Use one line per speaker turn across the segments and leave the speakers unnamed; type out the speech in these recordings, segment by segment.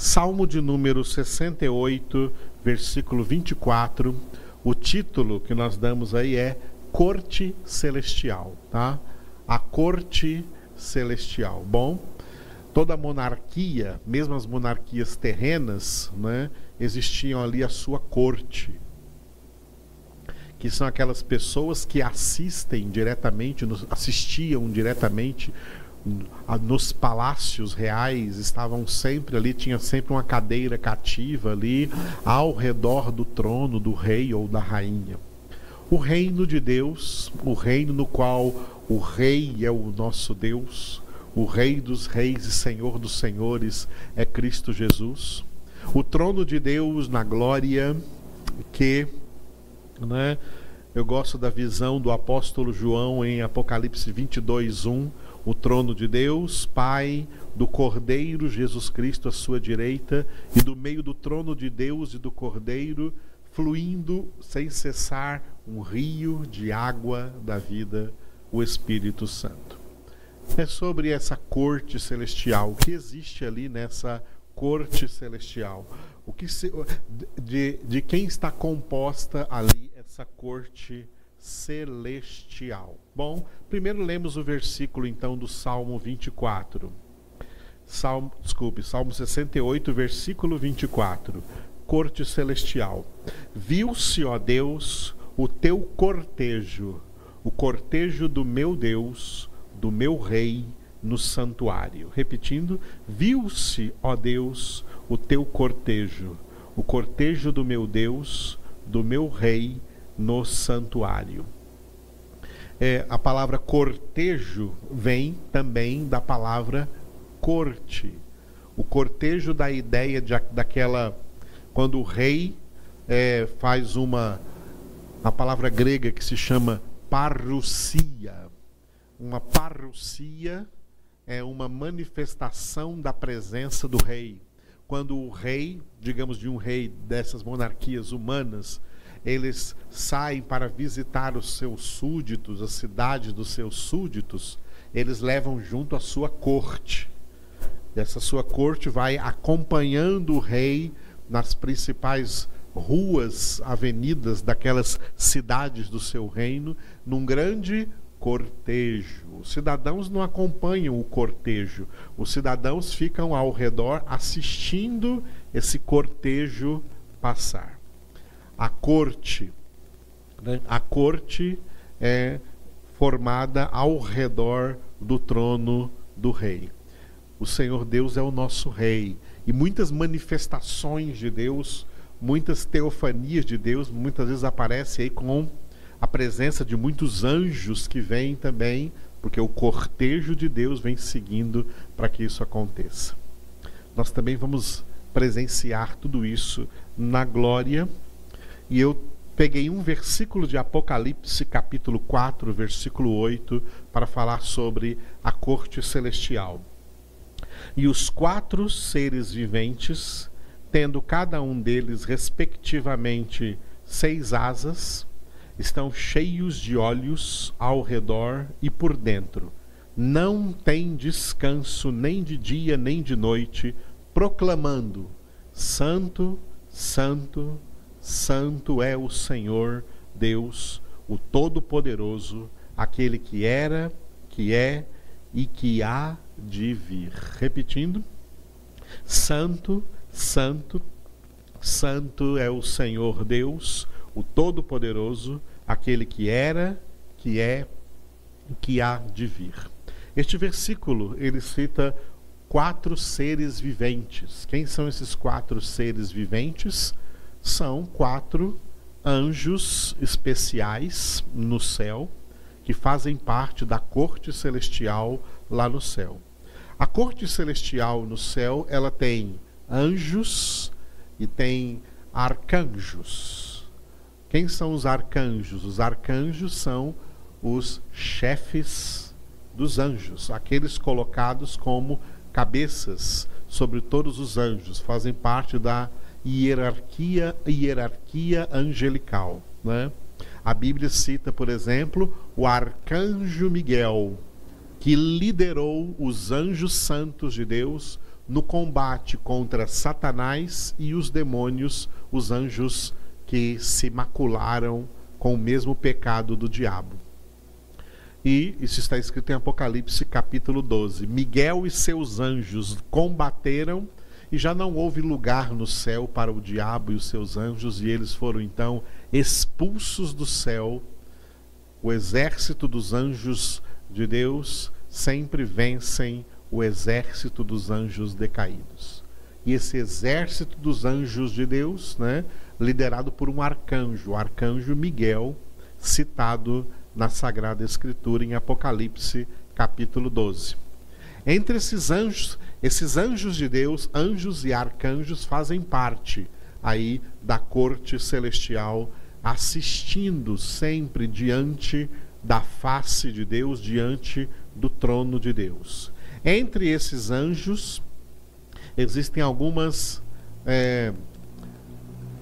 Salmo de número 68, versículo 24. O título que nós damos aí é Corte Celestial, tá? A Corte Celestial. Bom, toda monarquia, mesmo as monarquias terrenas, né, existiam ali a sua corte, que são aquelas pessoas que assistem diretamente, assistiam diretamente nos palácios reais estavam sempre ali, tinha sempre uma cadeira cativa ali ao redor do trono do rei ou da rainha. O reino de Deus, o reino no qual o rei é o nosso Deus, o rei dos reis e senhor dos senhores é Cristo Jesus. O trono de Deus na glória que, né, eu gosto da visão do apóstolo João em Apocalipse 22, 1 o trono de Deus, Pai, do Cordeiro Jesus Cristo à sua direita, e do meio do trono de Deus e do Cordeiro, fluindo sem cessar um rio de água da vida, o Espírito Santo. É sobre essa corte celestial, o que existe ali nessa corte celestial, o que se, de, de quem está composta ali essa corte celestial celestial. Bom, primeiro lemos o versículo então do Salmo 24. Salmo, desculpe, Salmo 68, versículo 24. Corte celestial. Viu-se, ó Deus, o teu cortejo, o cortejo do meu Deus, do meu rei no santuário. Repetindo, viu-se, ó Deus, o teu cortejo, o cortejo do meu Deus, do meu rei no santuário. É, a palavra cortejo vem também da palavra corte. O cortejo da ideia de, daquela. Quando o rei é, faz uma. A palavra grega que se chama parousia. Uma parousia é uma manifestação da presença do rei. Quando o rei, digamos de um rei dessas monarquias humanas, eles saem para visitar os seus súditos, a cidade dos seus súditos, eles levam junto a sua corte. Essa sua corte vai acompanhando o rei nas principais ruas, avenidas daquelas cidades do seu reino, num grande cortejo. Os cidadãos não acompanham o cortejo, os cidadãos ficam ao redor assistindo esse cortejo passar a corte. Né? A corte é formada ao redor do trono do rei. O Senhor Deus é o nosso rei. E muitas manifestações de Deus, muitas teofanias de Deus, muitas vezes aparecem aí com a presença de muitos anjos que vêm também, porque o cortejo de Deus vem seguindo para que isso aconteça. Nós também vamos presenciar tudo isso na glória e eu peguei um versículo de Apocalipse, capítulo 4, versículo 8, para falar sobre a corte celestial. E os quatro seres viventes, tendo cada um deles, respectivamente, seis asas, estão cheios de olhos ao redor e por dentro. Não tem descanso nem de dia nem de noite, proclamando: Santo, Santo, Santo é o Senhor Deus, o Todo-Poderoso, aquele que era, que é e que há de vir. Repetindo: Santo, Santo, Santo é o Senhor Deus, o Todo-Poderoso, aquele que era, que é e que há de vir. Este versículo ele cita quatro seres viventes. Quem são esses quatro seres viventes? São quatro anjos especiais no céu que fazem parte da corte celestial lá no céu. A corte celestial no céu, ela tem anjos e tem arcanjos. Quem são os arcanjos? Os arcanjos são os chefes dos anjos, aqueles colocados como cabeças sobre todos os anjos, fazem parte da hierarquia, hierarquia angelical. Né? A Bíblia cita, por exemplo, o arcanjo Miguel, que liderou os anjos santos de Deus no combate contra Satanás e os demônios, os anjos que se macularam com o mesmo pecado do diabo. E isso está escrito em Apocalipse capítulo 12. Miguel e seus anjos combateram e já não houve lugar no céu para o diabo e os seus anjos, e eles foram então expulsos do céu. O exército dos anjos de Deus sempre vencem o exército dos anjos decaídos. E esse exército dos anjos de Deus, né, liderado por um arcanjo, o arcanjo Miguel, citado na Sagrada Escritura em Apocalipse, capítulo 12. Entre esses anjos, esses anjos de Deus, anjos e arcanjos fazem parte aí da corte celestial, assistindo sempre diante da face de Deus, diante do trono de Deus. Entre esses anjos existem algumas é,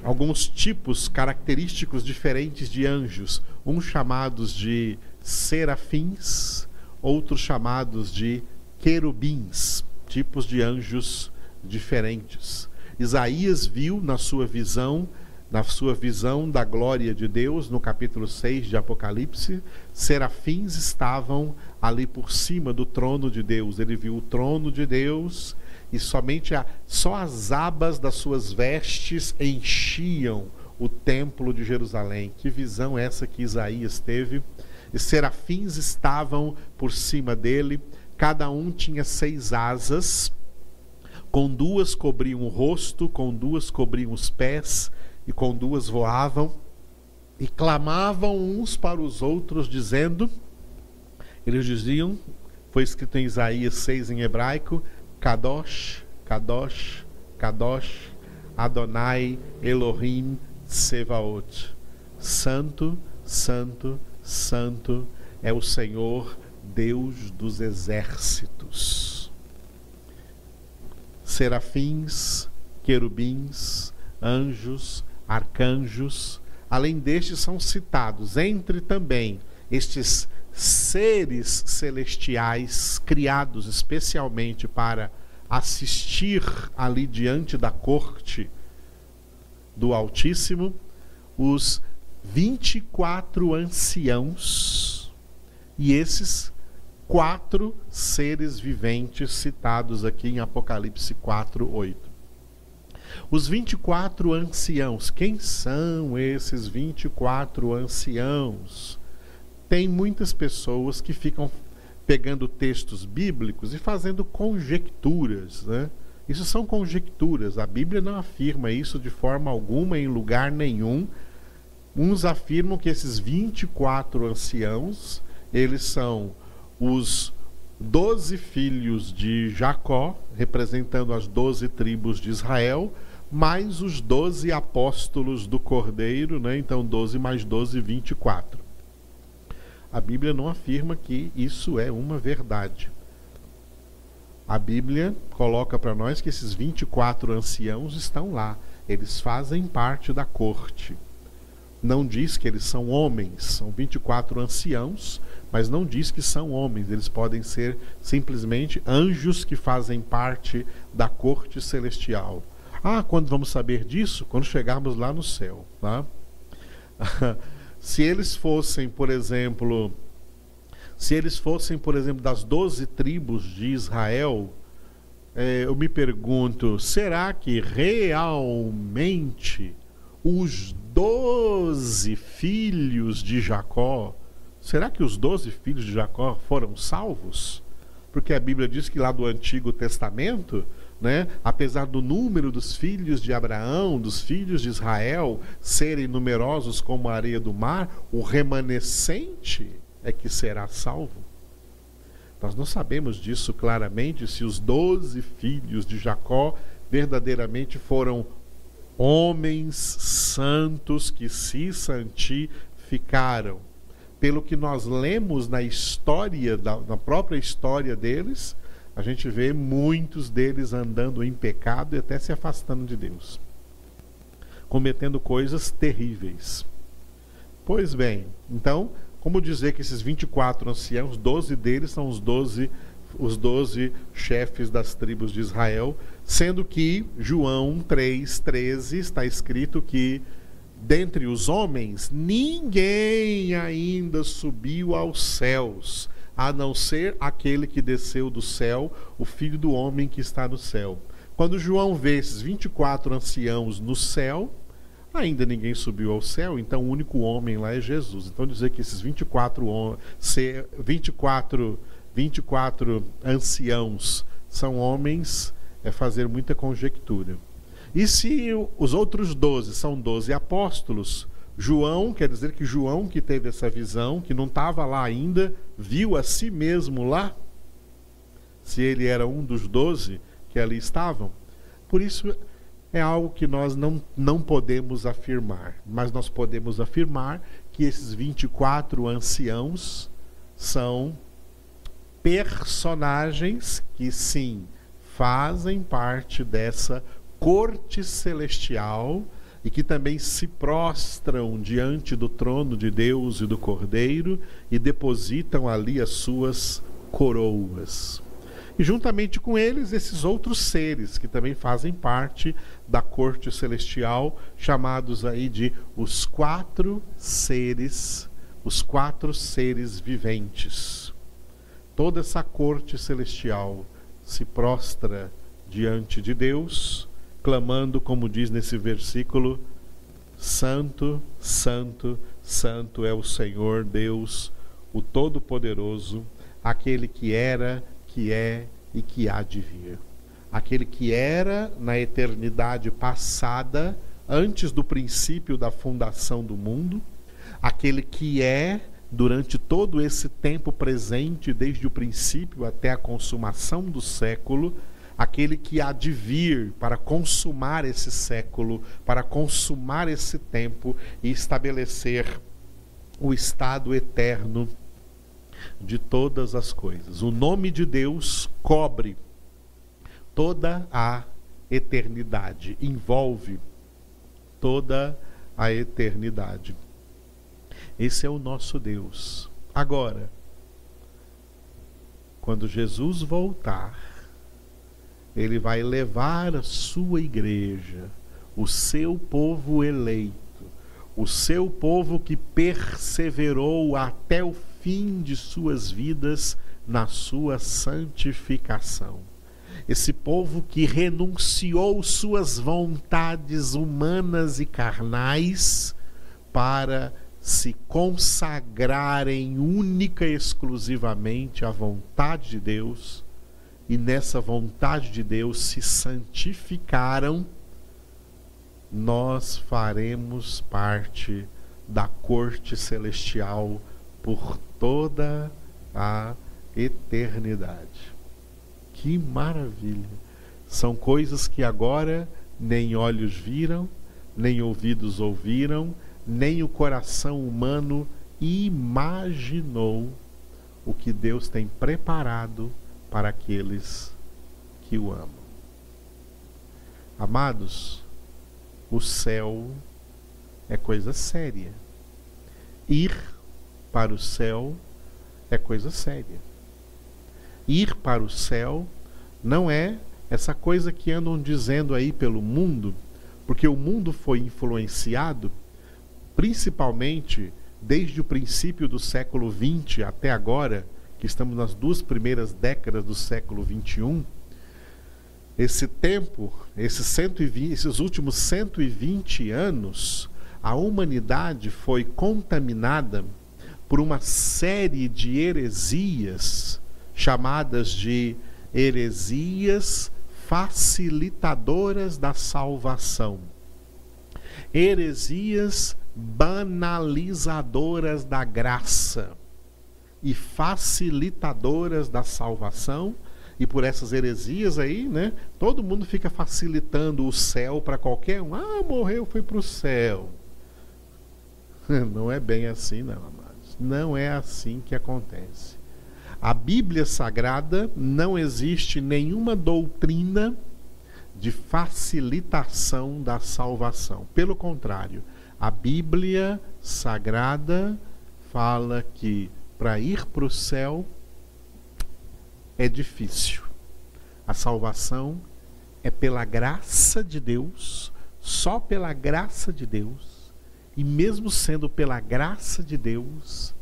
alguns tipos característicos diferentes de anjos, uns chamados de serafins, outros chamados de querubins, tipos de anjos diferentes. Isaías viu na sua visão, na sua visão da glória de Deus, no capítulo 6 de Apocalipse, serafins estavam ali por cima do trono de Deus. Ele viu o trono de Deus e somente a, só as abas das suas vestes enchiam o templo de Jerusalém. Que visão essa que Isaías teve? E serafins estavam por cima dele, cada um tinha seis asas, com duas cobriam o rosto, com duas cobriam os pés, e com duas voavam, e clamavam uns para os outros, dizendo: eles diziam, foi escrito em Isaías 6 em hebraico, Kadosh, Kadosh, Kadosh, Adonai Elohim Sevaot. Santo, Santo, Santo é o Senhor Deus dos exércitos. Serafins, querubins, anjos, arcanjos, além destes são citados entre também estes seres celestiais criados especialmente para assistir ali diante da corte do Altíssimo, os 24 anciãos e esses quatro seres viventes citados aqui em Apocalipse 4, 8. Os 24 anciãos, quem são esses 24 anciãos? tem muitas pessoas que ficam pegando textos bíblicos e fazendo conjecturas, né? Isso são conjecturas. A Bíblia não afirma isso de forma alguma em lugar nenhum. Uns afirmam que esses 24 anciãos, eles são os doze filhos de Jacó, representando as doze tribos de Israel, mais os doze apóstolos do Cordeiro, né? Então 12 mais 12, 24 a Bíblia não afirma que isso é uma verdade. A Bíblia coloca para nós que esses 24 anciãos estão lá, eles fazem parte da corte. Não diz que eles são homens, são 24 anciãos, mas não diz que são homens, eles podem ser simplesmente anjos que fazem parte da corte celestial. Ah, quando vamos saber disso? Quando chegarmos lá no céu. Tá? Se eles fossem, por exemplo, se eles fossem, por exemplo, das doze tribos de Israel, é, eu me pergunto, será que realmente os doze filhos de Jacó, será que os doze filhos de Jacó foram salvos? Porque a Bíblia diz que lá do Antigo Testamento né? apesar do número dos filhos de Abraão, dos filhos de Israel serem numerosos como a areia do mar, o remanescente é que será salvo. Nós não sabemos disso claramente, se os doze filhos de Jacó verdadeiramente foram homens santos que se santificaram. Pelo que nós lemos na história, na própria história deles, a gente vê muitos deles andando em pecado e até se afastando de Deus, cometendo coisas terríveis. Pois bem, então, como dizer que esses 24 anciãos, 12 deles são os 12 os doze chefes das tribos de Israel, sendo que João 3,13 está escrito que dentre os homens ninguém ainda subiu aos céus, a não ser aquele que desceu do céu, o filho do homem que está no céu. Quando João vê esses 24 anciãos no céu, ainda ninguém subiu ao céu, então o único homem lá é Jesus. Então dizer que esses 24, 24 24 anciãos são homens, é fazer muita conjectura. E se os outros 12 são 12 apóstolos, João, quer dizer que João que teve essa visão, que não estava lá ainda, viu a si mesmo lá? Se ele era um dos 12 que ali estavam? Por isso é algo que nós não, não podemos afirmar, mas nós podemos afirmar que esses 24 anciãos são personagens que sim fazem parte dessa corte celestial e que também se prostram diante do trono de Deus e do Cordeiro e depositam ali as suas coroas. E juntamente com eles, esses outros seres que também fazem parte da corte celestial, chamados aí de os quatro seres, os quatro seres viventes toda essa corte celestial se prostra diante de Deus, clamando, como diz nesse versículo: Santo, Santo, Santo é o Senhor Deus, o Todo-Poderoso, aquele que era, que é e que há de vir. Aquele que era na eternidade passada, antes do princípio da fundação do mundo, aquele que é durante todo esse tempo presente, desde o princípio até a consumação do século, aquele que há de vir para consumar esse século, para consumar esse tempo e estabelecer o estado eterno de todas as coisas. O nome de Deus cobre toda a eternidade, envolve toda a eternidade. Esse é o nosso Deus. Agora, quando Jesus voltar, ele vai levar a sua igreja, o seu povo eleito, o seu povo que perseverou até o fim de suas vidas na sua santificação. Esse povo que renunciou suas vontades humanas e carnais para se consagrarem única e exclusivamente à vontade de Deus e nessa vontade de Deus se santificaram, nós faremos parte da corte celestial por toda a eternidade. Que maravilha! São coisas que agora nem olhos viram, nem ouvidos ouviram, nem o coração humano imaginou o que Deus tem preparado para aqueles que o amam. Amados, o céu é coisa séria. Ir para o céu é coisa séria. Ir para o céu não é essa coisa que andam dizendo aí pelo mundo, porque o mundo foi influenciado principalmente desde o princípio do século XX até agora, estamos nas duas primeiras décadas do século XXI, esse tempo, esses, 120, esses últimos 120 anos, a humanidade foi contaminada por uma série de heresias chamadas de heresias facilitadoras da salvação. Heresias banalizadoras da graça e facilitadoras da salvação. E por essas heresias aí, né? Todo mundo fica facilitando o céu para qualquer um. Ah, morreu, foi para o céu. Não é bem assim, não, amados. Não é assim que acontece. A Bíblia Sagrada não existe nenhuma doutrina de facilitação da salvação. Pelo contrário, a Bíblia Sagrada fala que para ir para o céu é difícil. A salvação é pela graça de Deus, só pela graça de Deus, e mesmo sendo pela graça de Deus,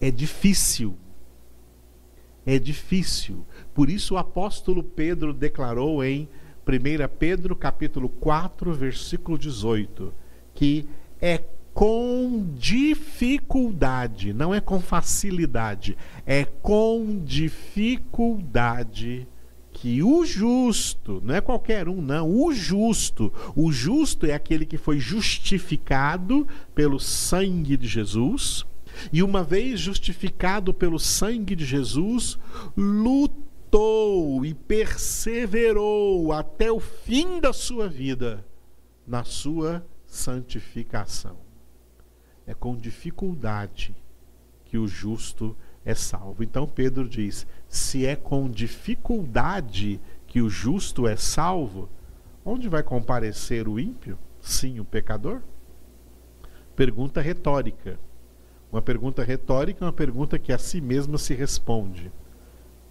é difícil. É difícil. Por isso o apóstolo Pedro declarou em 1 Pedro capítulo 4, versículo 18, que é com dificuldade, não é com facilidade, é com dificuldade que o justo, não é qualquer um, não, o justo, o justo é aquele que foi justificado pelo sangue de Jesus, e uma vez justificado pelo sangue de Jesus, lutou e perseverou até o fim da sua vida na sua santificação. É com dificuldade que o justo é salvo. Então Pedro diz: se é com dificuldade que o justo é salvo, onde vai comparecer o ímpio? Sim, o pecador? Pergunta retórica. Uma pergunta retórica é uma pergunta que a si mesma se responde.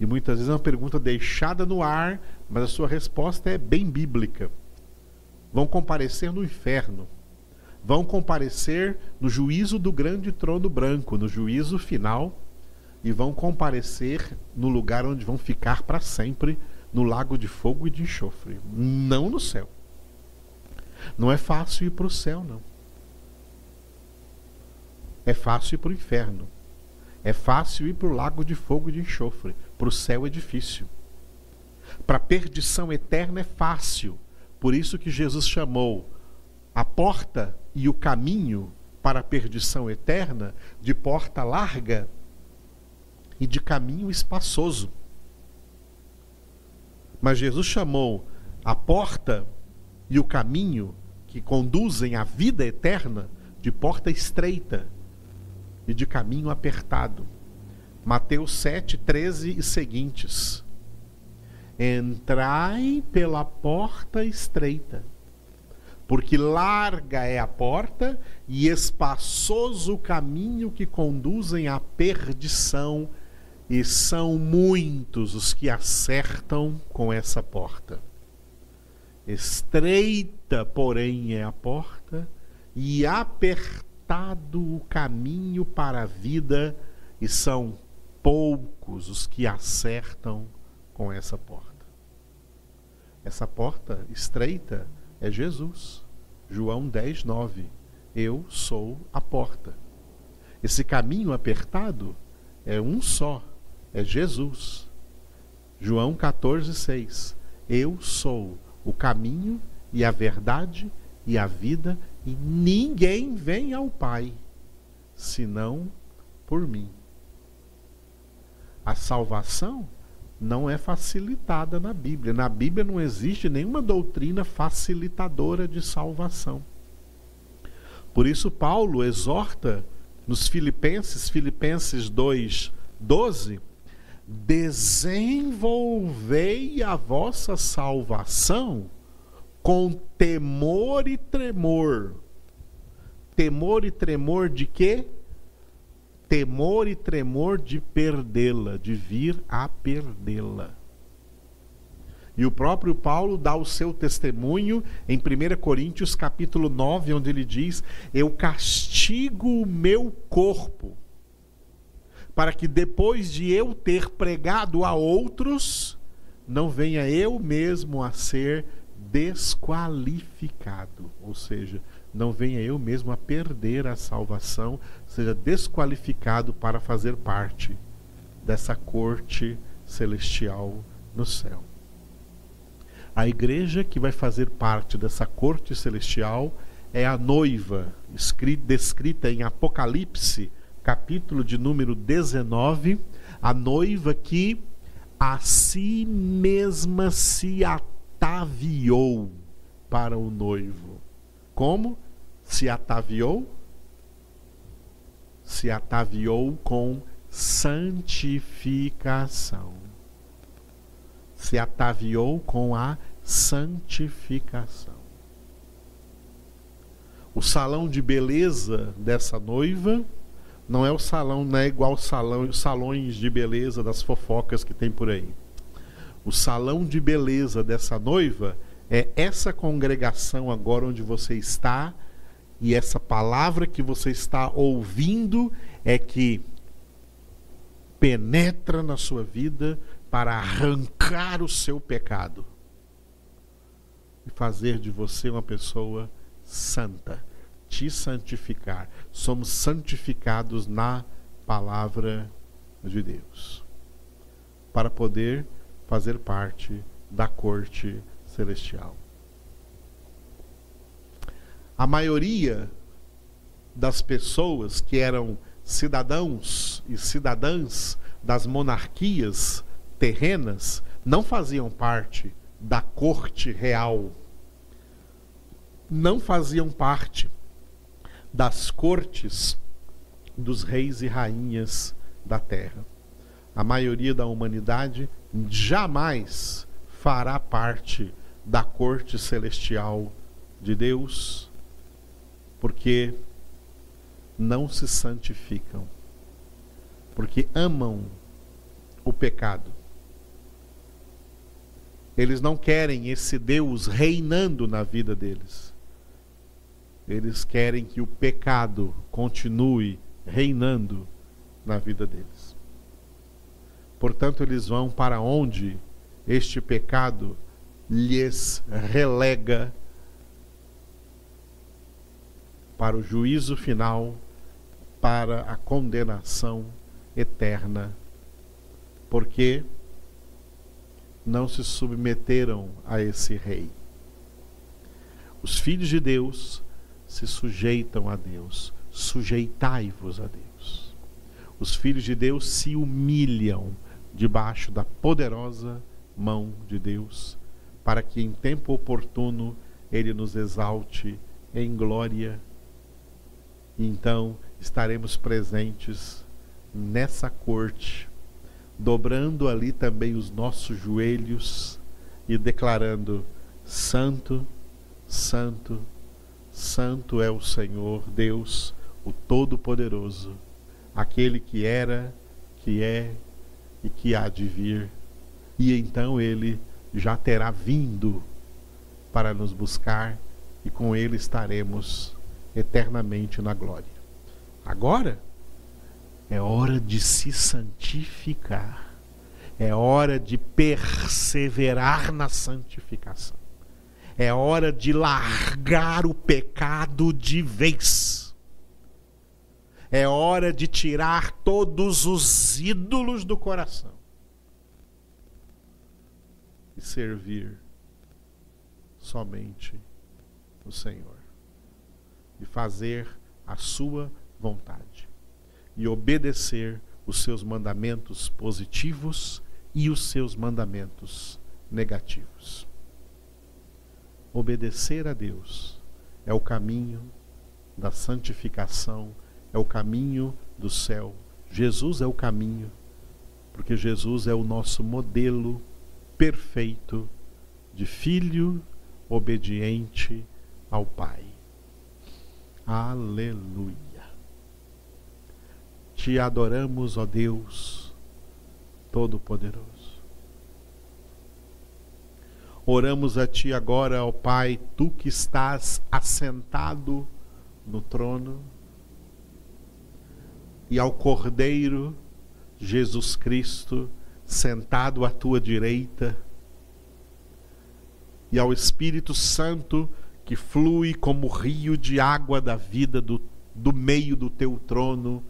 E muitas vezes é uma pergunta deixada no ar, mas a sua resposta é bem bíblica. Vão comparecer no inferno. Vão comparecer no juízo do grande trono branco, no juízo final e vão comparecer no lugar onde vão ficar para sempre, no lago de fogo e de enxofre, não no céu. Não é fácil ir para o céu, não. É fácil ir para o inferno. É fácil ir para o lago de fogo e de enxofre. Para o céu é difícil. Para a perdição eterna é fácil. Por isso que Jesus chamou a porta e o caminho para a perdição eterna de porta larga e de caminho espaçoso. Mas Jesus chamou a porta e o caminho que conduzem à vida eterna de porta estreita e de caminho apertado. Mateus 7, 13 e seguintes. Entrai pela porta estreita, porque larga é a porta e espaçoso o caminho que conduzem à perdição e são muitos os que acertam com essa porta. Estreita, porém, é a porta, e apertado o caminho para a vida, e são poucos os que acertam com essa porta. Essa porta estreita é Jesus. João 10, 9. Eu sou a porta. Esse caminho apertado é um só, é Jesus. João 14, 6. Eu sou o caminho e a verdade e a vida, e ninguém vem ao Pai senão por mim. A salvação não é facilitada na Bíblia. Na Bíblia não existe nenhuma doutrina facilitadora de salvação. Por isso, Paulo exorta nos Filipenses, Filipenses 2, 12, desenvolvei a vossa salvação com temor e tremor. Temor e tremor de quê? Temor e tremor de perdê-la, de vir a perdê-la. E o próprio Paulo dá o seu testemunho em 1 Coríntios capítulo 9, onde ele diz: Eu castigo o meu corpo para que depois de eu ter pregado a outros, não venha eu mesmo a ser desqualificado, ou seja, não venha eu mesmo a perder a salvação, seja desqualificado para fazer parte dessa corte celestial no céu. A igreja que vai fazer parte dessa corte celestial é a noiva, descrita em Apocalipse capítulo de número 19, a noiva que a si mesma se ataviou para o noivo. Como se ataviou? Se ataviou com santificação. Se ataviou com a santificação. O salão de beleza dessa noiva não é o salão, não é igual salão, os salões de beleza das fofocas que tem por aí. O salão de beleza dessa noiva é essa congregação agora onde você está e essa palavra que você está ouvindo é que penetra na sua vida para arrancar o seu pecado e fazer de você uma pessoa santa, te santificar. Somos santificados na palavra de Deus para poder fazer parte da corte celestial. A maioria das pessoas que eram cidadãos e cidadãs das monarquias terrenas não faziam parte da corte real, não faziam parte das cortes dos reis e rainhas da terra. A maioria da humanidade jamais fará parte da corte celestial de Deus porque não se santificam, porque amam o pecado. Eles não querem esse Deus reinando na vida deles. Eles querem que o pecado continue reinando na vida deles. Portanto, eles vão para onde este pecado lhes relega para o juízo final, para a condenação eterna, porque não se submeteram a esse rei. Os filhos de Deus se sujeitam a Deus, sujeitai-vos a Deus. Os filhos de Deus se humilham debaixo da poderosa mão de Deus, para que em tempo oportuno ele nos exalte em glória então estaremos presentes nessa corte, dobrando ali também os nossos joelhos e declarando: Santo, Santo, Santo é o Senhor Deus, o Todo-Poderoso, aquele que era, que é e que há de vir. E então ele já terá vindo para nos buscar e com ele estaremos eternamente na glória. Agora é hora de se santificar, é hora de perseverar na santificação, é hora de largar o pecado de vez. É hora de tirar todos os ídolos do coração e servir somente o Senhor e fazer a sua vontade e obedecer os seus mandamentos positivos e os seus mandamentos negativos. Obedecer a Deus é o caminho da santificação, é o caminho do céu. Jesus é o caminho, porque Jesus é o nosso modelo perfeito de filho obediente ao Pai. Aleluia. Te adoramos, ó Deus Todo-Poderoso. Oramos a Ti agora, ó Pai, Tu que estás assentado no trono, e ao Cordeiro Jesus Cristo, sentado à Tua direita, e ao Espírito Santo, que flui como rio de água da vida do, do meio do teu trono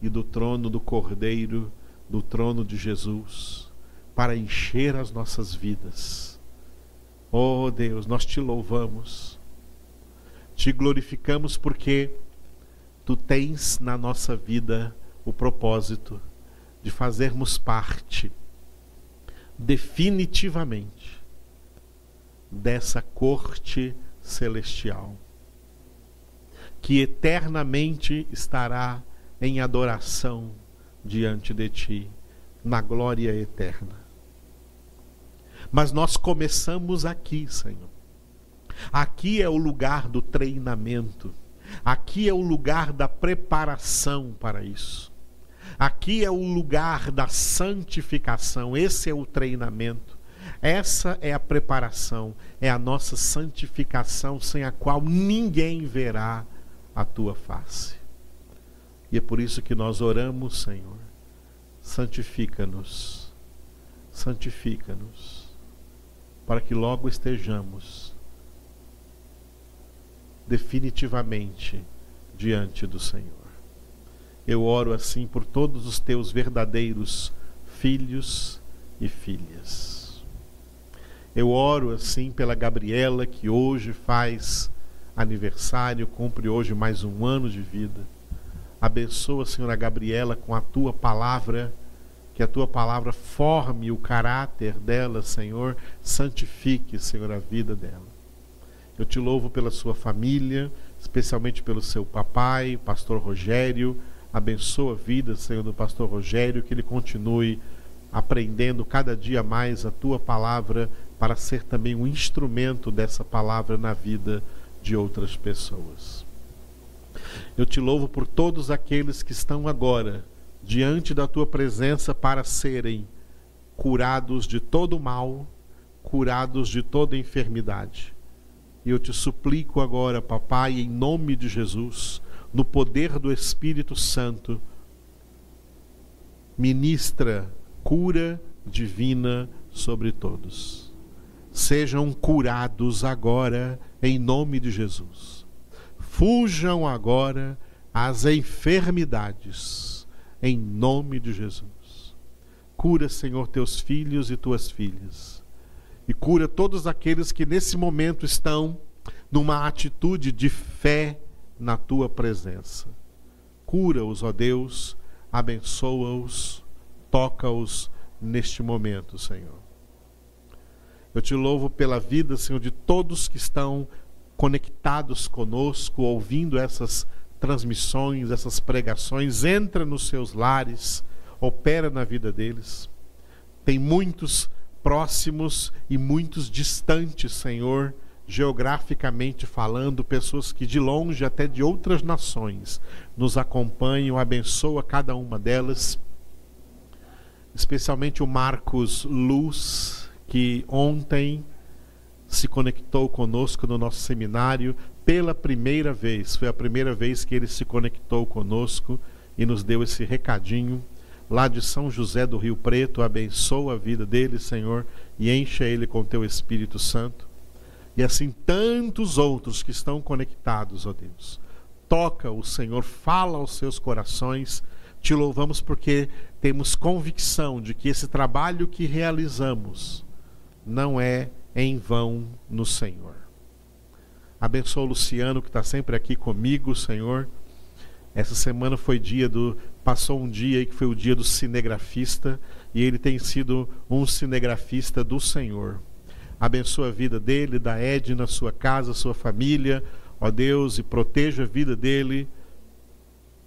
e do trono do Cordeiro, do trono de Jesus, para encher as nossas vidas. Oh Deus, nós te louvamos, te glorificamos porque tu tens na nossa vida o propósito de fazermos parte definitivamente dessa corte celestial, que eternamente estará em adoração diante de ti, na glória eterna. Mas nós começamos aqui, Senhor. Aqui é o lugar do treinamento. Aqui é o lugar da preparação para isso. Aqui é o lugar da santificação. Esse é o treinamento. Essa é a preparação, é a nossa santificação, sem a qual ninguém verá a tua face. E é por isso que nós oramos, Senhor. Santifica-nos, santifica-nos, para que logo estejamos definitivamente diante do Senhor. Eu oro assim por todos os teus verdadeiros filhos e filhas. Eu oro assim pela Gabriela, que hoje faz aniversário, cumpre hoje mais um ano de vida. Abençoa, Senhor, a Gabriela com a tua palavra, que a tua palavra forme o caráter dela, Senhor, santifique, Senhor, a vida dela. Eu te louvo pela sua família, especialmente pelo seu papai, pastor Rogério. Abençoa a vida, Senhor, do pastor Rogério, que ele continue aprendendo cada dia mais a tua palavra para ser também um instrumento dessa palavra na vida de outras pessoas. Eu te louvo por todos aqueles que estão agora diante da tua presença para serem curados de todo mal, curados de toda enfermidade. E eu te suplico agora, papai, em nome de Jesus, no poder do Espírito Santo, ministra cura divina sobre todos. Sejam curados agora, em nome de Jesus. Fujam agora as enfermidades, em nome de Jesus. Cura, Senhor, teus filhos e tuas filhas. E cura todos aqueles que nesse momento estão numa atitude de fé na tua presença. Cura-os, ó Deus, abençoa-os toca-os neste momento, Senhor. Eu te louvo pela vida, Senhor, de todos que estão conectados conosco, ouvindo essas transmissões, essas pregações. Entra nos seus lares, opera na vida deles. Tem muitos próximos e muitos distantes, Senhor, geograficamente falando, pessoas que de longe, até de outras nações, nos acompanham. Abençoa cada uma delas especialmente o Marcos Luz, que ontem se conectou conosco no nosso seminário pela primeira vez. Foi a primeira vez que ele se conectou conosco e nos deu esse recadinho lá de São José do Rio Preto. Abençoa a vida dele, Senhor, e encha ele com teu Espírito Santo. E assim tantos outros que estão conectados, ó Deus. Toca o Senhor, fala aos seus corações te louvamos porque temos convicção de que esse trabalho que realizamos não é em vão no Senhor. Abençoa o Luciano que está sempre aqui comigo, Senhor. Essa semana foi dia do. Passou um dia aí que foi o dia do cinegrafista e ele tem sido um cinegrafista do Senhor. Abençoa a vida dele, da Edna, sua casa, sua família, ó Deus, e proteja a vida dele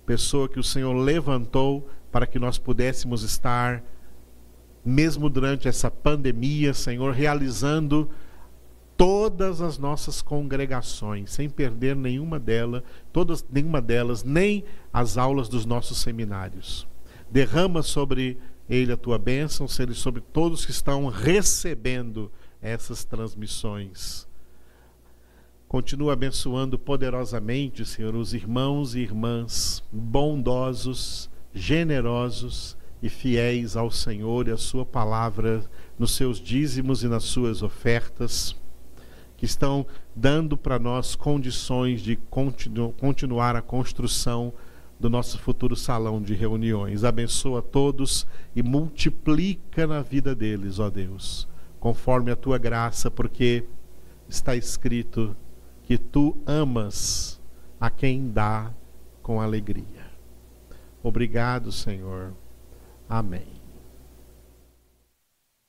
pessoa que o Senhor levantou para que nós pudéssemos estar, mesmo durante essa pandemia, Senhor, realizando todas as nossas congregações, sem perder nenhuma delas, todas, nenhuma delas, nem as aulas dos nossos seminários. Derrama sobre ele a tua bênção, sobre todos que estão recebendo essas transmissões. Continua abençoando poderosamente, Senhor, os irmãos e irmãs bondosos, generosos e fiéis ao Senhor e à Sua palavra nos seus dízimos e nas suas ofertas, que estão dando para nós condições de continu continuar a construção do nosso futuro salão de reuniões. Abençoa todos e multiplica na vida deles, ó Deus, conforme a tua graça, porque está escrito que tu amas a quem dá com alegria. Obrigado, Senhor. Amém.